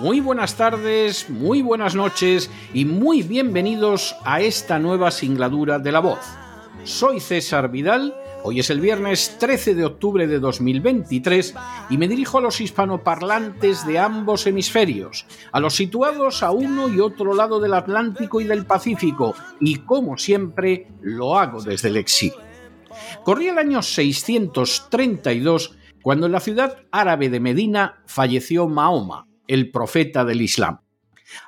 muy buenas tardes, muy buenas noches y muy bienvenidos a esta nueva singladura de la voz. Soy César Vidal, hoy es el viernes 13 de octubre de 2023 y me dirijo a los hispanoparlantes de ambos hemisferios, a los situados a uno y otro lado del Atlántico y del Pacífico y como siempre lo hago desde el exilio. Corría el año 632 cuando en la ciudad árabe de Medina falleció Mahoma, el profeta del Islam.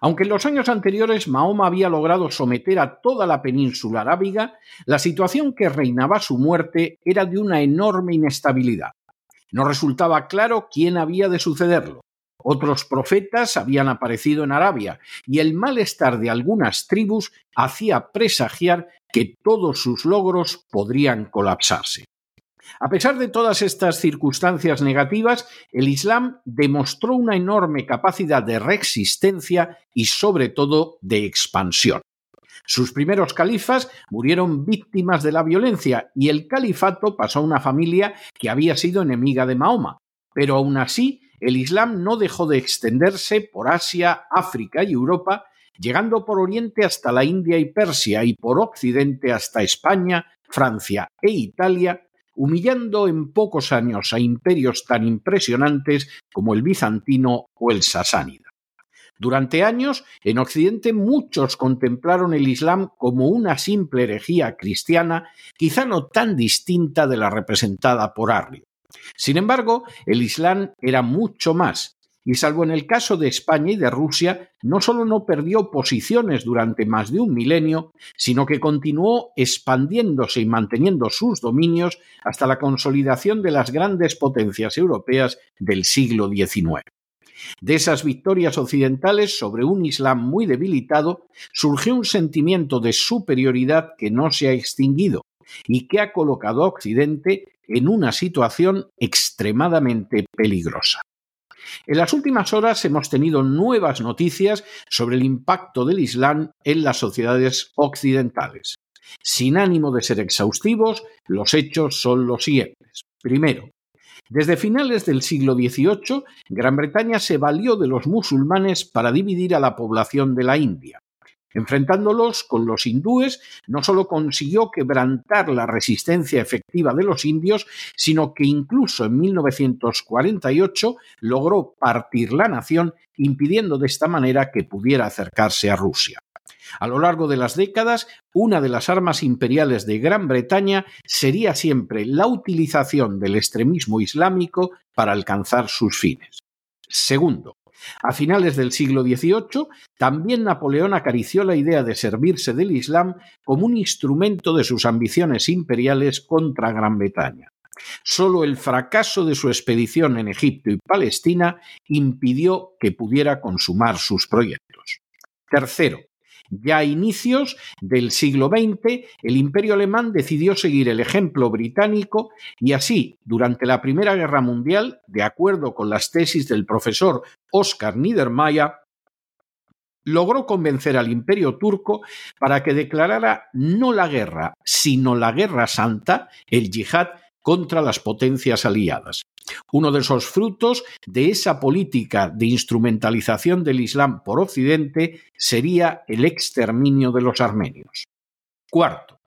Aunque en los años anteriores Mahoma había logrado someter a toda la península arábiga, la situación que reinaba a su muerte era de una enorme inestabilidad. No resultaba claro quién había de sucederlo. Otros profetas habían aparecido en Arabia y el malestar de algunas tribus hacía presagiar que todos sus logros podrían colapsarse. A pesar de todas estas circunstancias negativas, el Islam demostró una enorme capacidad de resistencia y sobre todo de expansión. Sus primeros califas murieron víctimas de la violencia y el califato pasó a una familia que había sido enemiga de Mahoma. Pero aún así, el Islam no dejó de extenderse por Asia, África y Europa, llegando por Oriente hasta la India y Persia y por Occidente hasta España, Francia e Italia, humillando en pocos años a imperios tan impresionantes como el bizantino o el sasánida. Durante años, en Occidente muchos contemplaron el Islam como una simple herejía cristiana, quizá no tan distinta de la representada por Arrio. Sin embargo, el Islam era mucho más, y salvo en el caso de España y de Rusia, no solo no perdió posiciones durante más de un milenio, sino que continuó expandiéndose y manteniendo sus dominios hasta la consolidación de las grandes potencias europeas del siglo XIX. De esas victorias occidentales sobre un Islam muy debilitado, surgió un sentimiento de superioridad que no se ha extinguido y que ha colocado a Occidente en una situación extremadamente peligrosa. En las últimas horas hemos tenido nuevas noticias sobre el impacto del Islam en las sociedades occidentales. Sin ánimo de ser exhaustivos, los hechos son los siguientes. Primero, desde finales del siglo XVIII, Gran Bretaña se valió de los musulmanes para dividir a la población de la India. Enfrentándolos con los hindúes, no solo consiguió quebrantar la resistencia efectiva de los indios, sino que incluso en 1948 logró partir la nación, impidiendo de esta manera que pudiera acercarse a Rusia. A lo largo de las décadas, una de las armas imperiales de Gran Bretaña sería siempre la utilización del extremismo islámico para alcanzar sus fines. Segundo, a finales del siglo XVIII, también Napoleón acarició la idea de servirse del Islam como un instrumento de sus ambiciones imperiales contra Gran Bretaña. Solo el fracaso de su expedición en Egipto y Palestina impidió que pudiera consumar sus proyectos. Tercero, ya a inicios del siglo XX, el imperio alemán decidió seguir el ejemplo británico y así, durante la Primera Guerra Mundial, de acuerdo con las tesis del profesor Oskar Niedermayer, logró convencer al imperio turco para que declarara no la guerra, sino la guerra santa, el yihad, contra las potencias aliadas. Uno de esos frutos de esa política de instrumentalización del Islam por Occidente sería el exterminio de los armenios. Cuarto,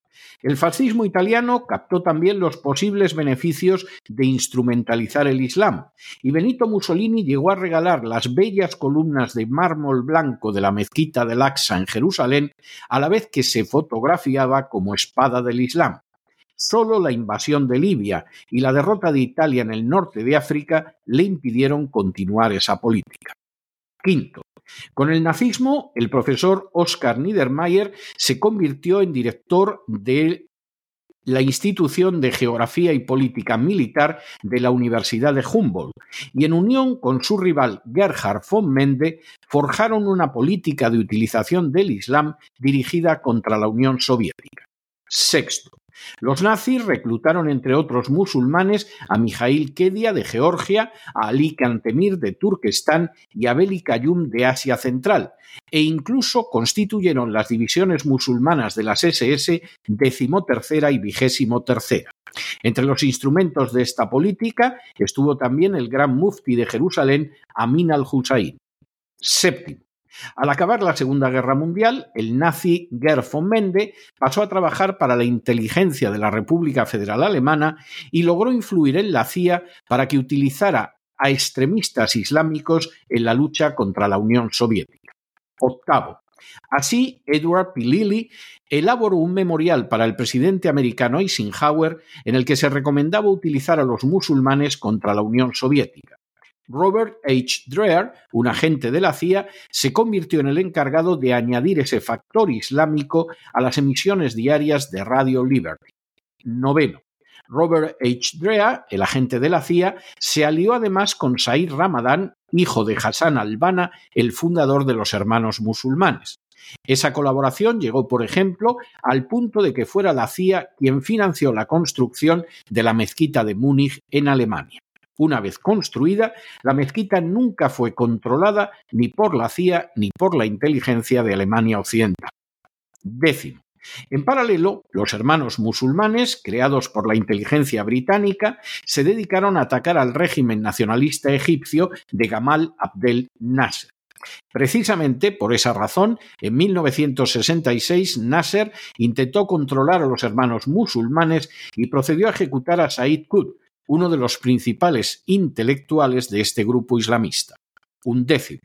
El fascismo italiano captó también los posibles beneficios de instrumentalizar el Islam, y Benito Mussolini llegó a regalar las bellas columnas de mármol blanco de la mezquita del Aqsa en Jerusalén, a la vez que se fotografiaba como espada del Islam. Solo la invasión de Libia y la derrota de Italia en el norte de África le impidieron continuar esa política. Quinto, con el nazismo, el profesor Oskar Niedermayer se convirtió en director de la institución de Geografía y Política Militar de la Universidad de Humboldt, y en unión con su rival Gerhard von Mende forjaron una política de utilización del Islam dirigida contra la Unión Soviética. Sexto, los nazis reclutaron, entre otros musulmanes, a Mijail Kedia de Georgia, a Ali Kantemir de Turquestán y a Beli Kayum de Asia Central, e incluso constituyeron las divisiones musulmanas de las SS decimotercera y vigésimo tercera. Entre los instrumentos de esta política estuvo también el gran mufti de Jerusalén, Amin al-Hussein. Séptimo. Al acabar la Segunda Guerra Mundial, el nazi Gerd von Mende pasó a trabajar para la inteligencia de la República Federal Alemana y logró influir en la CIA para que utilizara a extremistas islámicos en la lucha contra la Unión Soviética. Octavo. Así, Edward Pilili elaboró un memorial para el presidente americano Eisenhower en el que se recomendaba utilizar a los musulmanes contra la Unión Soviética. Robert H. Dreher, un agente de la CIA, se convirtió en el encargado de añadir ese factor islámico a las emisiones diarias de Radio Liberty. Noveno. Robert H. Dreher, el agente de la CIA, se alió además con Said Ramadan, hijo de Hassan al-Banna, el fundador de los Hermanos Musulmanes. Esa colaboración llegó, por ejemplo, al punto de que fuera la CIA quien financió la construcción de la mezquita de Múnich en Alemania. Una vez construida, la mezquita nunca fue controlada ni por la CIA ni por la inteligencia de Alemania Occidental. Décimo. En paralelo, los hermanos musulmanes, creados por la inteligencia británica, se dedicaron a atacar al régimen nacionalista egipcio de Gamal Abdel Nasser. Precisamente por esa razón, en 1966 Nasser intentó controlar a los hermanos musulmanes y procedió a ejecutar a Said Qutb, uno de los principales intelectuales de este grupo islamista. Un décimo.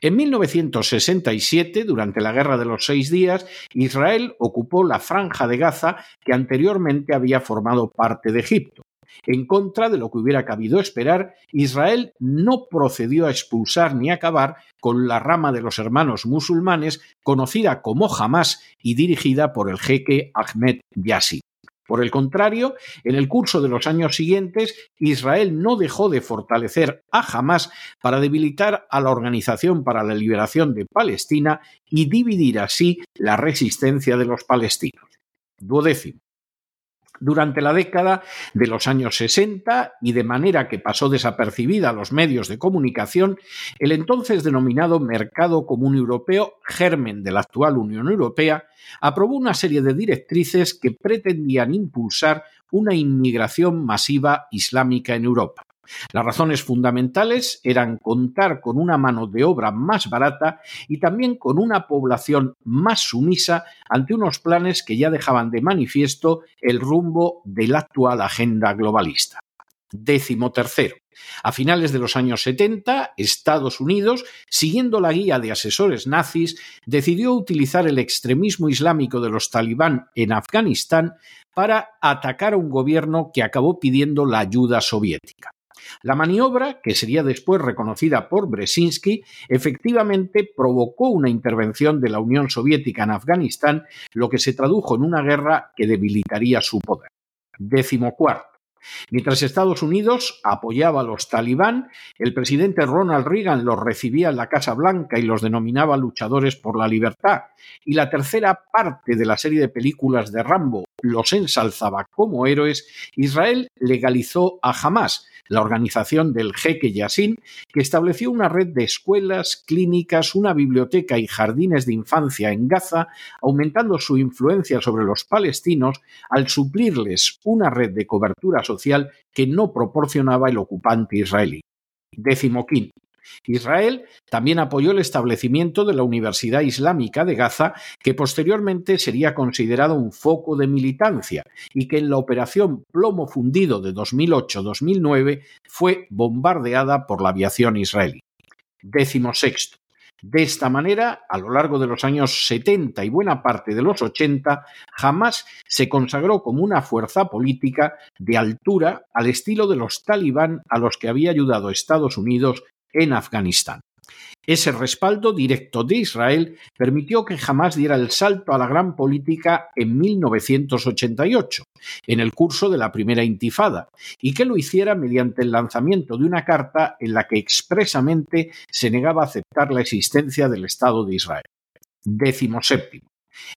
En 1967, durante la Guerra de los Seis Días, Israel ocupó la franja de Gaza que anteriormente había formado parte de Egipto. En contra de lo que hubiera cabido esperar, Israel no procedió a expulsar ni acabar con la rama de los hermanos musulmanes conocida como Hamas y dirigida por el jeque Ahmed Yassin. Por el contrario, en el curso de los años siguientes, Israel no dejó de fortalecer a Hamas para debilitar a la Organización para la Liberación de Palestina y dividir así la resistencia de los palestinos. Duodécimo durante la década de los años 60 y de manera que pasó desapercibida a los medios de comunicación, el entonces denominado Mercado Común Europeo, germen de la actual Unión Europea, aprobó una serie de directrices que pretendían impulsar una inmigración masiva islámica en Europa. Las razones fundamentales eran contar con una mano de obra más barata y también con una población más sumisa ante unos planes que ya dejaban de manifiesto el rumbo de la actual agenda globalista. Décimo tercero. A finales de los años 70, Estados Unidos, siguiendo la guía de asesores nazis, decidió utilizar el extremismo islámico de los talibán en Afganistán para atacar a un gobierno que acabó pidiendo la ayuda soviética. La maniobra, que sería después reconocida por Brzezinski, efectivamente provocó una intervención de la Unión Soviética en Afganistán, lo que se tradujo en una guerra que debilitaría su poder. Décimo cuarto. Mientras Estados Unidos apoyaba a los talibán, el presidente Ronald Reagan los recibía en la Casa Blanca y los denominaba luchadores por la libertad, y la tercera parte de la serie de películas de Rambo los ensalzaba como héroes, Israel legalizó a Hamas, la organización del jeque Yassin, que estableció una red de escuelas, clínicas, una biblioteca y jardines de infancia en Gaza, aumentando su influencia sobre los palestinos al suplirles una red de cobertura social que no proporcionaba el ocupante israelí. Décimo quinto. Israel también apoyó el establecimiento de la Universidad Islámica de Gaza, que posteriormente sería considerado un foco de militancia y que en la operación Plomo Fundido de 2008-2009 fue bombardeada por la aviación israelí. Décimo sexto. De esta manera, a lo largo de los años 70 y buena parte de los 80, Hamas se consagró como una fuerza política de altura al estilo de los talibán a los que había ayudado Estados Unidos en Afganistán. Ese respaldo directo de Israel permitió que jamás diera el salto a la gran política en 1988, en el curso de la primera intifada, y que lo hiciera mediante el lanzamiento de una carta en la que expresamente se negaba a aceptar la existencia del Estado de Israel. Décimo séptimo.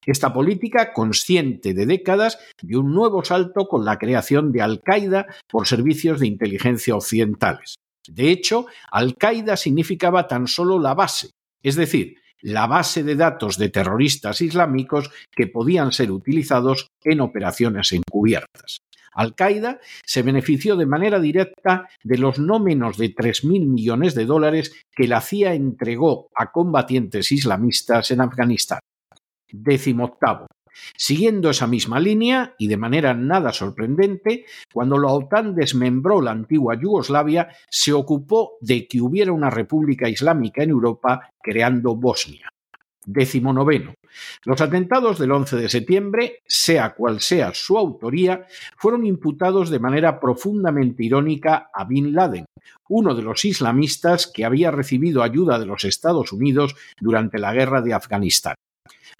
Esta política, consciente de décadas, dio un nuevo salto con la creación de Al-Qaeda por servicios de inteligencia occidentales. De hecho, Al-Qaeda significaba tan solo la base, es decir, la base de datos de terroristas islámicos que podían ser utilizados en operaciones encubiertas. Al-Qaeda se benefició de manera directa de los no menos de 3.000 millones de dólares que la CIA entregó a combatientes islamistas en Afganistán. Décimo octavo. Siguiendo esa misma línea, y de manera nada sorprendente, cuando la OTAN desmembró la antigua Yugoslavia, se ocupó de que hubiera una república islámica en Europa, creando Bosnia. Décimo noveno. Los atentados del 11 de septiembre, sea cual sea su autoría, fueron imputados de manera profundamente irónica a Bin Laden, uno de los islamistas que había recibido ayuda de los Estados Unidos durante la guerra de Afganistán.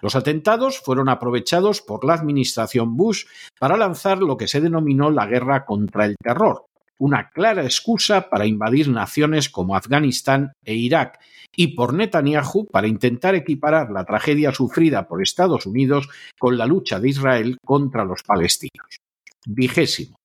Los atentados fueron aprovechados por la administración Bush para lanzar lo que se denominó la guerra contra el terror, una clara excusa para invadir naciones como Afganistán e Irak, y por Netanyahu para intentar equiparar la tragedia sufrida por Estados Unidos con la lucha de Israel contra los palestinos. Vigésimo.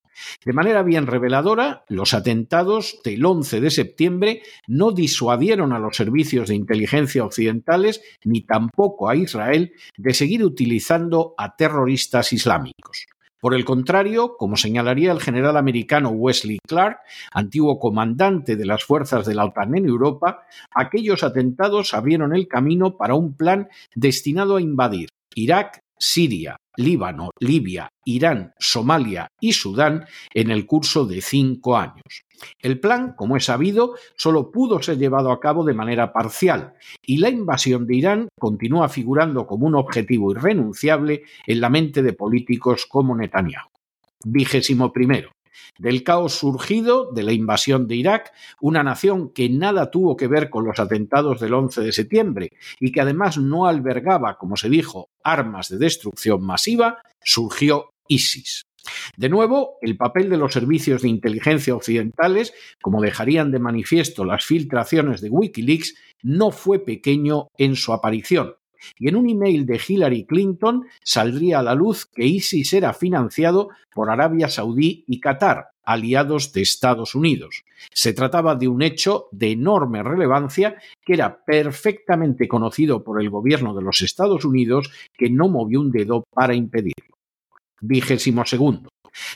De manera bien reveladora, los atentados del 11 de septiembre no disuadieron a los servicios de inteligencia occidentales ni tampoco a Israel de seguir utilizando a terroristas islámicos. Por el contrario, como señalaría el general americano Wesley Clark, antiguo comandante de las fuerzas de la OTAN en Europa, aquellos atentados abrieron el camino para un plan destinado a invadir Irak, Siria, Líbano, Libia, Irán, Somalia y Sudán en el curso de cinco años. El plan, como es sabido, solo pudo ser llevado a cabo de manera parcial y la invasión de Irán continúa figurando como un objetivo irrenunciable en la mente de políticos como Netanyahu. Vigésimo primero del caos surgido de la invasión de Irak, una nación que nada tuvo que ver con los atentados del 11 de septiembre y que además no albergaba, como se dijo, armas de destrucción masiva, surgió ISIS. De nuevo, el papel de los servicios de inteligencia occidentales, como dejarían de manifiesto las filtraciones de Wikileaks, no fue pequeño en su aparición y en un email de Hillary Clinton saldría a la luz que ISIS era financiado por Arabia Saudí y Qatar, aliados de Estados Unidos. Se trataba de un hecho de enorme relevancia que era perfectamente conocido por el gobierno de los Estados Unidos que no movió un dedo para impedirlo. Vigésimo segundo.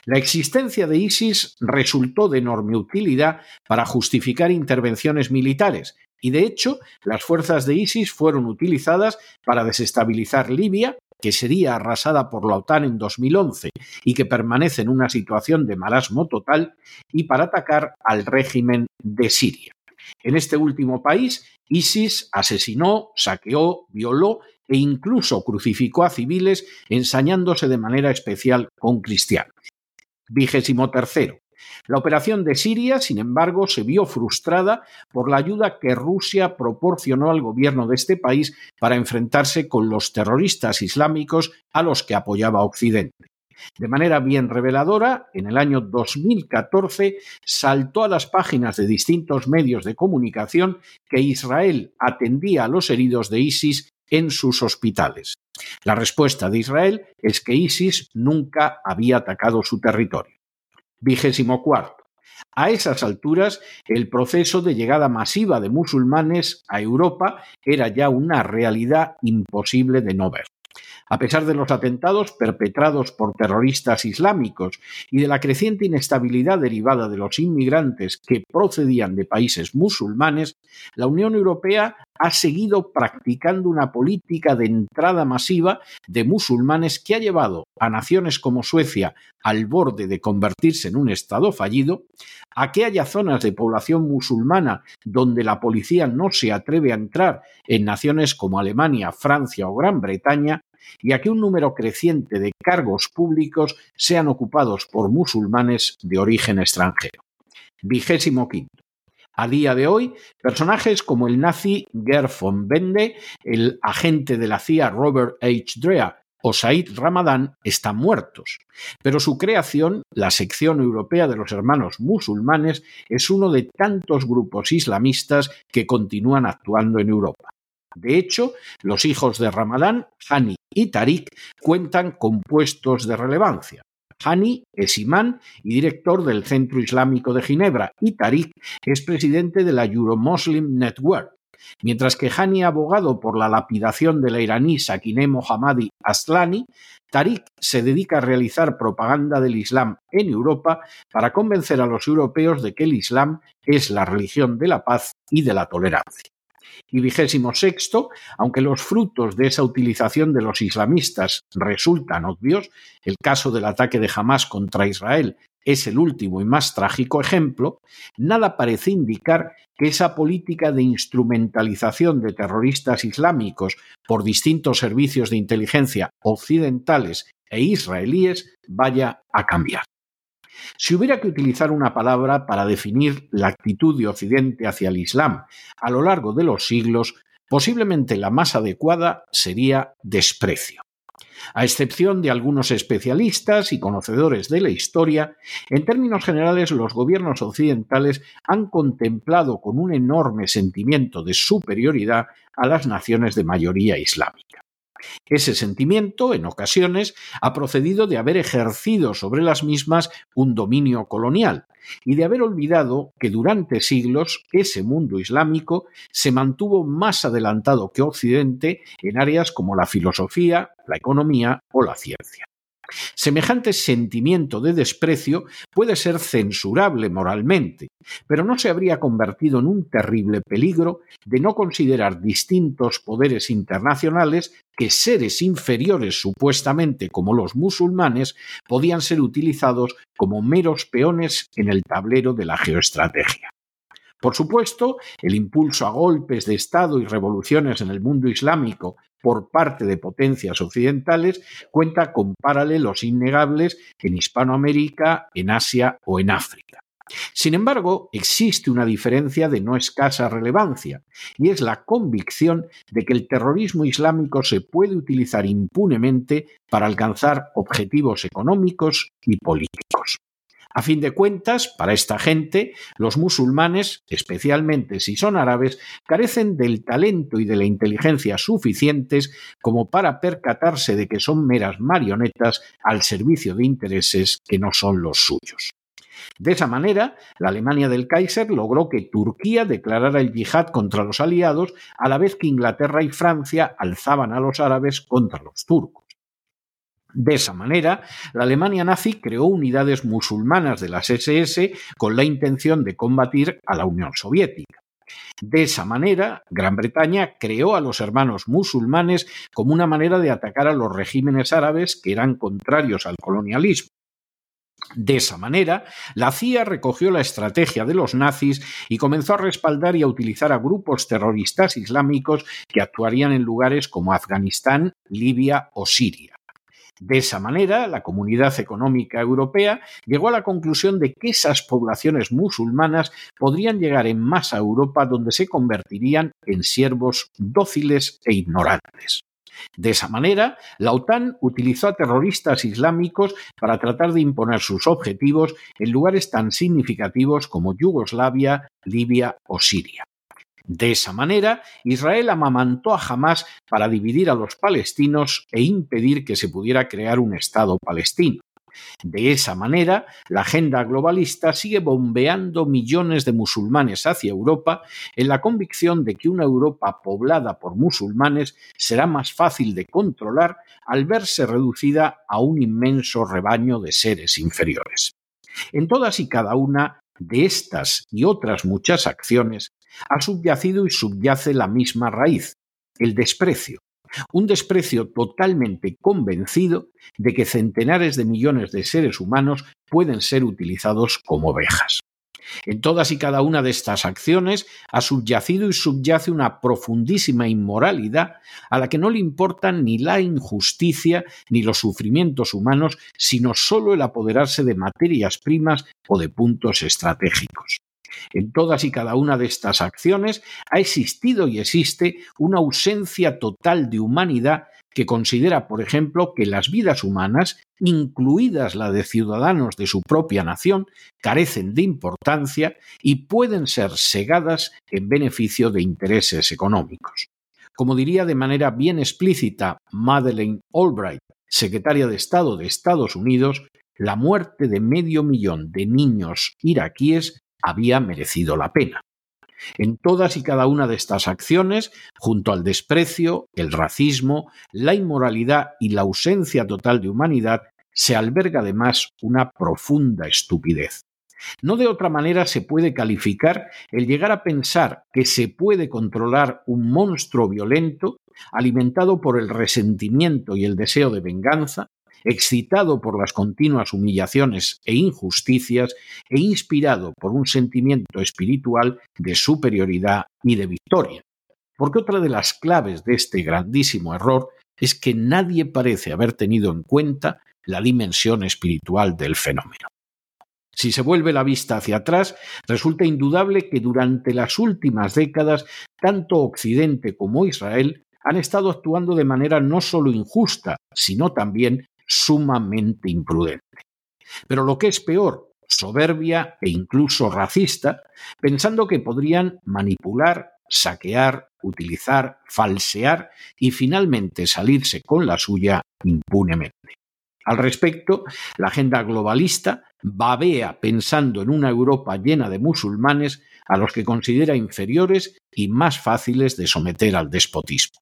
La existencia de ISIS resultó de enorme utilidad para justificar intervenciones militares, y de hecho las fuerzas de ISIS fueron utilizadas para desestabilizar Libia, que sería arrasada por la OTAN en 2011 y que permanece en una situación de marasmo total, y para atacar al régimen de Siria. En este último país, ISIS asesinó, saqueó, violó e incluso crucificó a civiles ensañándose de manera especial con cristianos. Vigésimo tercero. La operación de Siria, sin embargo, se vio frustrada por la ayuda que Rusia proporcionó al gobierno de este país para enfrentarse con los terroristas islámicos a los que apoyaba Occidente. De manera bien reveladora, en el año 2014 saltó a las páginas de distintos medios de comunicación que Israel atendía a los heridos de ISIS en sus hospitales. La respuesta de Israel es que ISIS nunca había atacado su territorio. Vigésimo cuarto. A esas alturas, el proceso de llegada masiva de musulmanes a Europa era ya una realidad imposible de no ver. A pesar de los atentados perpetrados por terroristas islámicos y de la creciente inestabilidad derivada de los inmigrantes que procedían de países musulmanes, la Unión Europea ha seguido practicando una política de entrada masiva de musulmanes que ha llevado a naciones como Suecia al borde de convertirse en un Estado fallido, a que haya zonas de población musulmana donde la policía no se atreve a entrar en naciones como Alemania, Francia o Gran Bretaña, y a que un número creciente de cargos públicos sean ocupados por musulmanes de origen extranjero. Vigésimo quinto. A día de hoy, personajes como el nazi Ger von Bende, el agente de la CIA Robert H. Drea o Said Ramadán están muertos, pero su creación, la sección europea de los hermanos musulmanes, es uno de tantos grupos islamistas que continúan actuando en Europa. De hecho, los hijos de Ramadán, Hani y Tariq, cuentan con puestos de relevancia. Hani es imán y director del Centro Islámico de Ginebra y Tariq es presidente de la Euro-Muslim Network. Mientras que Hani, abogado por la lapidación de la iraní Sakineh Mohammadi Aslani, Tariq se dedica a realizar propaganda del Islam en Europa para convencer a los europeos de que el Islam es la religión de la paz y de la tolerancia. Y vigésimo sexto, aunque los frutos de esa utilización de los islamistas resultan obvios, el caso del ataque de Hamas contra Israel es el último y más trágico ejemplo, nada parece indicar que esa política de instrumentalización de terroristas islámicos por distintos servicios de inteligencia occidentales e israelíes vaya a cambiar. Si hubiera que utilizar una palabra para definir la actitud de Occidente hacia el Islam a lo largo de los siglos, posiblemente la más adecuada sería desprecio. A excepción de algunos especialistas y conocedores de la historia, en términos generales los gobiernos occidentales han contemplado con un enorme sentimiento de superioridad a las naciones de mayoría islámica. Ese sentimiento, en ocasiones, ha procedido de haber ejercido sobre las mismas un dominio colonial y de haber olvidado que durante siglos ese mundo islámico se mantuvo más adelantado que Occidente en áreas como la filosofía, la economía o la ciencia. Semejante sentimiento de desprecio puede ser censurable moralmente, pero no se habría convertido en un terrible peligro de no considerar distintos poderes internacionales que seres inferiores supuestamente como los musulmanes podían ser utilizados como meros peones en el tablero de la geoestrategia. Por supuesto, el impulso a golpes de Estado y revoluciones en el mundo islámico por parte de potencias occidentales cuenta con paralelos innegables en Hispanoamérica, en Asia o en África. Sin embargo, existe una diferencia de no escasa relevancia, y es la convicción de que el terrorismo islámico se puede utilizar impunemente para alcanzar objetivos económicos y políticos. A fin de cuentas, para esta gente, los musulmanes, especialmente si son árabes, carecen del talento y de la inteligencia suficientes como para percatarse de que son meras marionetas al servicio de intereses que no son los suyos. De esa manera, la Alemania del Kaiser logró que Turquía declarara el yihad contra los aliados, a la vez que Inglaterra y Francia alzaban a los árabes contra los turcos. De esa manera, la Alemania nazi creó unidades musulmanas de las SS con la intención de combatir a la Unión Soviética. De esa manera, Gran Bretaña creó a los hermanos musulmanes como una manera de atacar a los regímenes árabes que eran contrarios al colonialismo. De esa manera, la CIA recogió la estrategia de los nazis y comenzó a respaldar y a utilizar a grupos terroristas islámicos que actuarían en lugares como Afganistán, Libia o Siria. De esa manera, la Comunidad Económica Europea llegó a la conclusión de que esas poblaciones musulmanas podrían llegar en masa a Europa donde se convertirían en siervos dóciles e ignorantes. De esa manera, la OTAN utilizó a terroristas islámicos para tratar de imponer sus objetivos en lugares tan significativos como Yugoslavia, Libia o Siria. De esa manera, Israel amamantó a Hamas para dividir a los palestinos e impedir que se pudiera crear un Estado palestino. De esa manera, la agenda globalista sigue bombeando millones de musulmanes hacia Europa en la convicción de que una Europa poblada por musulmanes será más fácil de controlar al verse reducida a un inmenso rebaño de seres inferiores. En todas y cada una de estas y otras muchas acciones ha subyacido y subyace la misma raíz, el desprecio, un desprecio totalmente convencido de que centenares de millones de seres humanos pueden ser utilizados como ovejas. En todas y cada una de estas acciones ha subyacido y subyace una profundísima inmoralidad a la que no le importan ni la injusticia ni los sufrimientos humanos, sino solo el apoderarse de materias primas o de puntos estratégicos. En todas y cada una de estas acciones ha existido y existe una ausencia total de humanidad que considera, por ejemplo, que las vidas humanas, incluidas la de ciudadanos de su propia nación, carecen de importancia y pueden ser segadas en beneficio de intereses económicos. Como diría de manera bien explícita Madeleine Albright, secretaria de Estado de Estados Unidos, la muerte de medio millón de niños iraquíes había merecido la pena. En todas y cada una de estas acciones, junto al desprecio, el racismo, la inmoralidad y la ausencia total de humanidad, se alberga además una profunda estupidez. No de otra manera se puede calificar el llegar a pensar que se puede controlar un monstruo violento alimentado por el resentimiento y el deseo de venganza, excitado por las continuas humillaciones e injusticias e inspirado por un sentimiento espiritual de superioridad y de victoria. Porque otra de las claves de este grandísimo error es que nadie parece haber tenido en cuenta la dimensión espiritual del fenómeno. Si se vuelve la vista hacia atrás, resulta indudable que durante las últimas décadas, tanto Occidente como Israel han estado actuando de manera no solo injusta, sino también sumamente imprudente. Pero lo que es peor, soberbia e incluso racista, pensando que podrían manipular, saquear, utilizar, falsear y finalmente salirse con la suya impunemente. Al respecto, la agenda globalista babea pensando en una Europa llena de musulmanes a los que considera inferiores y más fáciles de someter al despotismo.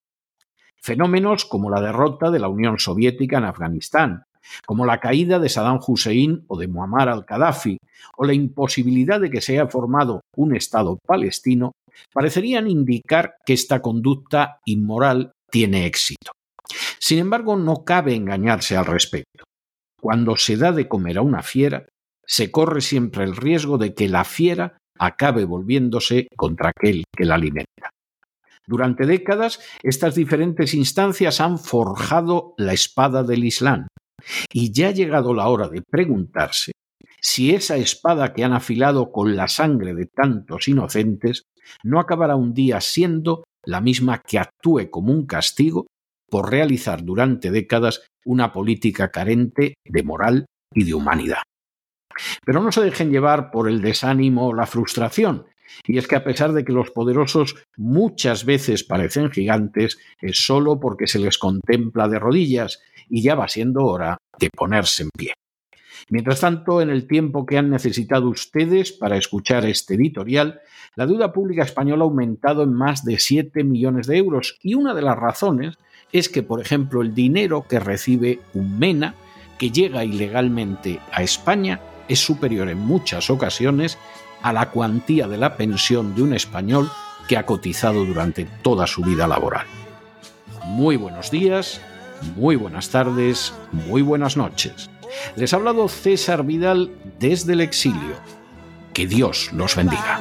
Fenómenos como la derrota de la Unión Soviética en Afganistán, como la caída de Saddam Hussein o de Muammar al-Qaddafi, o la imposibilidad de que se haya formado un Estado palestino, parecerían indicar que esta conducta inmoral tiene éxito. Sin embargo, no cabe engañarse al respecto. Cuando se da de comer a una fiera, se corre siempre el riesgo de que la fiera acabe volviéndose contra aquel que la alimenta. Durante décadas, estas diferentes instancias han forjado la espada del Islam, y ya ha llegado la hora de preguntarse si esa espada que han afilado con la sangre de tantos inocentes no acabará un día siendo la misma que actúe como un castigo por realizar durante décadas una política carente de moral y de humanidad. Pero no se dejen llevar por el desánimo o la frustración, y es que a pesar de que los poderosos muchas veces parecen gigantes, es solo porque se les contempla de rodillas y ya va siendo hora de ponerse en pie. Mientras tanto, en el tiempo que han necesitado ustedes para escuchar este editorial, la deuda pública española ha aumentado en más de 7 millones de euros y una de las razones es que, por ejemplo, el dinero que recibe un MENA, que llega ilegalmente a España, es superior en muchas ocasiones a la cuantía de la pensión de un español que ha cotizado durante toda su vida laboral. Muy buenos días, muy buenas tardes, muy buenas noches. Les ha hablado César Vidal desde el exilio. Que Dios los bendiga.